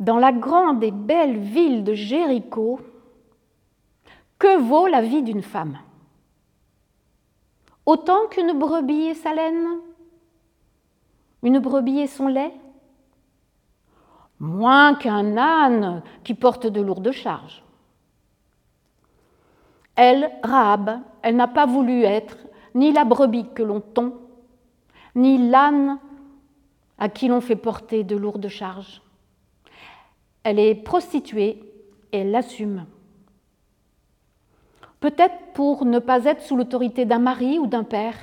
Dans la grande et belle ville de Jéricho, que vaut la vie d'une femme? Autant qu'une brebis et sa laine? Une brebis et son lait? Moins qu'un âne qui porte de lourdes charges. Elle, Rahab, elle n'a pas voulu être ni la brebis que l'on tond, ni l'âne à qui l'on fait porter de lourdes charges. Elle est prostituée et elle l'assume. Peut-être pour ne pas être sous l'autorité d'un mari ou d'un père.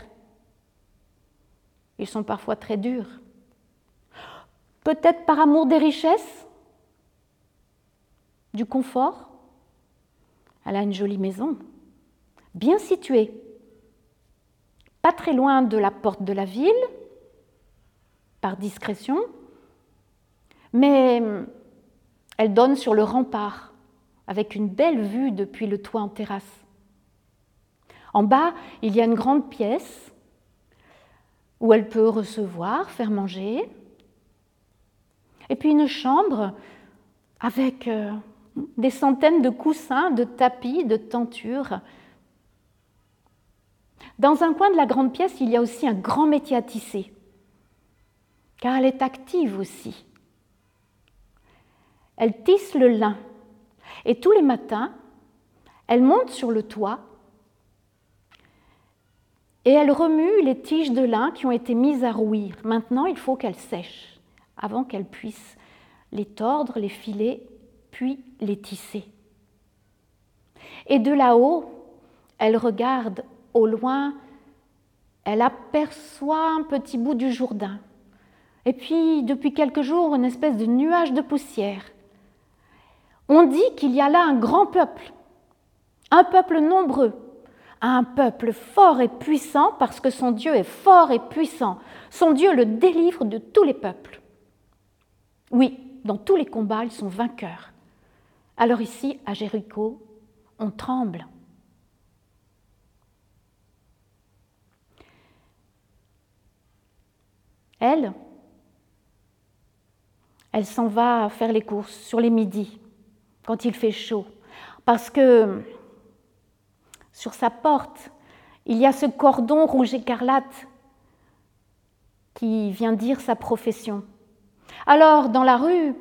Ils sont parfois très durs. Peut-être par amour des richesses, du confort. Elle a une jolie maison, bien située, pas très loin de la porte de la ville, par discrétion, mais elle donne sur le rempart, avec une belle vue depuis le toit en terrasse. En bas, il y a une grande pièce où elle peut recevoir, faire manger, et puis une chambre avec euh, des centaines de coussins, de tapis, de tentures. Dans un coin de la grande pièce, il y a aussi un grand métier à tisser, car elle est active aussi. Elle tisse le lin. Et tous les matins, elle monte sur le toit et elle remue les tiges de lin qui ont été mises à rouir. Maintenant, il faut qu'elles sèchent avant qu'elle puisse les tordre, les filer, puis les tisser. Et de là-haut, elle regarde au loin, elle aperçoit un petit bout du Jourdain. Et puis, depuis quelques jours, une espèce de nuage de poussière. On dit qu'il y a là un grand peuple, un peuple nombreux, un peuple fort et puissant parce que son Dieu est fort et puissant. Son Dieu le délivre de tous les peuples. Oui, dans tous les combats, ils sont vainqueurs. Alors ici, à Jéricho, on tremble. Elle, elle s'en va faire les courses sur les midis quand il fait chaud. Parce que sur sa porte, il y a ce cordon rouge écarlate qui vient dire sa profession. Alors, dans la rue,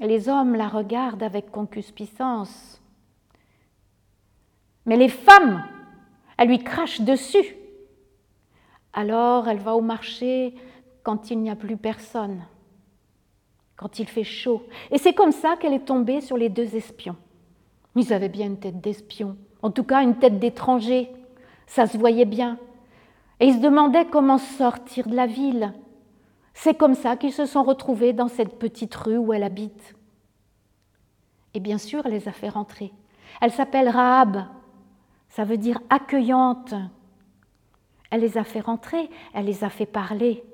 les hommes la regardent avec concupiscence. Mais les femmes, elles lui crachent dessus. Alors, elle va au marché quand il n'y a plus personne quand il fait chaud. Et c'est comme ça qu'elle est tombée sur les deux espions. Ils avaient bien une tête d'espion, en tout cas une tête d'étranger. Ça se voyait bien. Et ils se demandaient comment sortir de la ville. C'est comme ça qu'ils se sont retrouvés dans cette petite rue où elle habite. Et bien sûr, elle les a fait rentrer. Elle s'appelle Rahab. Ça veut dire accueillante. Elle les a fait rentrer, elle les a fait parler.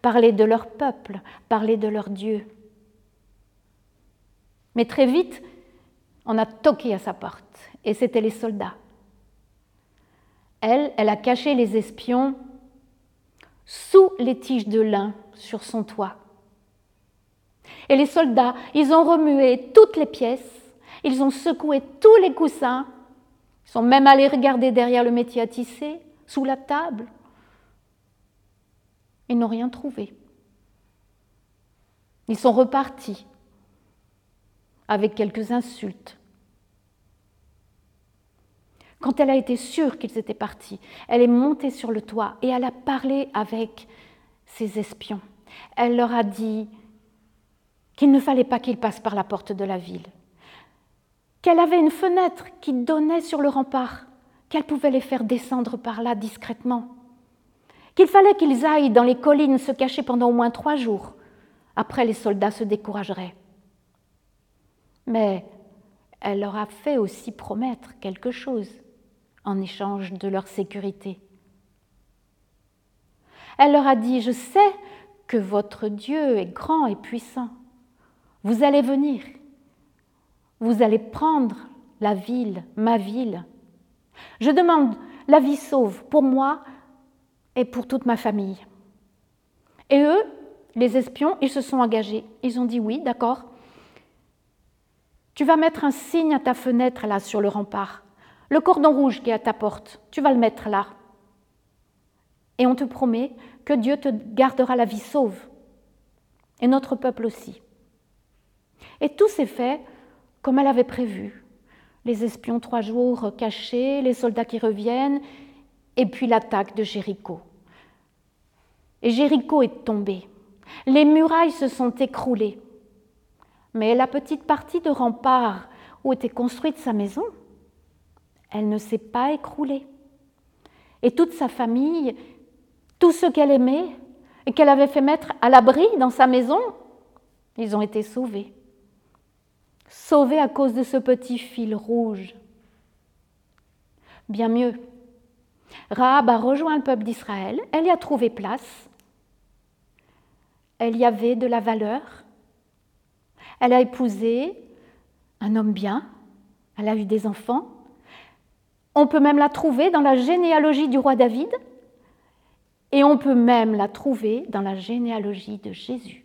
Parler de leur peuple, parler de leur Dieu. Mais très vite, on a toqué à sa porte, et c'était les soldats. Elle, elle a caché les espions sous les tiges de lin sur son toit. Et les soldats, ils ont remué toutes les pièces, ils ont secoué tous les coussins, ils sont même allés regarder derrière le métier à tisser, sous la table. Ils n'ont rien trouvé. Ils sont repartis avec quelques insultes. Quand elle a été sûre qu'ils étaient partis, elle est montée sur le toit et elle a parlé avec ses espions. Elle leur a dit qu'il ne fallait pas qu'ils passent par la porte de la ville, qu'elle avait une fenêtre qui donnait sur le rempart, qu'elle pouvait les faire descendre par là discrètement, qu'il fallait qu'ils aillent dans les collines se cacher pendant au moins trois jours. Après, les soldats se décourageraient mais elle leur a fait aussi promettre quelque chose en échange de leur sécurité. Elle leur a dit, je sais que votre Dieu est grand et puissant. Vous allez venir. Vous allez prendre la ville, ma ville. Je demande la vie sauve pour moi et pour toute ma famille. Et eux, les espions, ils se sont engagés. Ils ont dit oui, d'accord, Tu vas mettre un signe à ta fenêtre là sur le rempart. Le cordon rouge qui est à ta porte, tu vas le mettre là. Et on te promet que Dieu te gardera la vie sauve. Et notre peuple aussi. Et tout s'est fait comme elle avait prévu. Les espions trois jours cachés, les soldats qui reviennent, et puis l'attaque de Jéricho. Et Jéricho est tombé. Les murailles se sont écroulées. Mais la petite partie de rempart où était construite sa maison, elle ne s'est pas écroulée. Et toute sa famille, tous ceux qu'elle aimait et qu'elle avait fait mettre à l'abri dans sa maison, ils ont été sauvés. Sauvés à cause de ce petit fil rouge. Bien mieux, Rahab a rejoint le peuple d'Israël, elle y a trouvé place, elle y avait de la valeur, elle a épousé un homme bien, elle a eu des enfants. On peut même la trouver dans la généalogie du roi David et on peut même la trouver dans la généalogie de Jésus.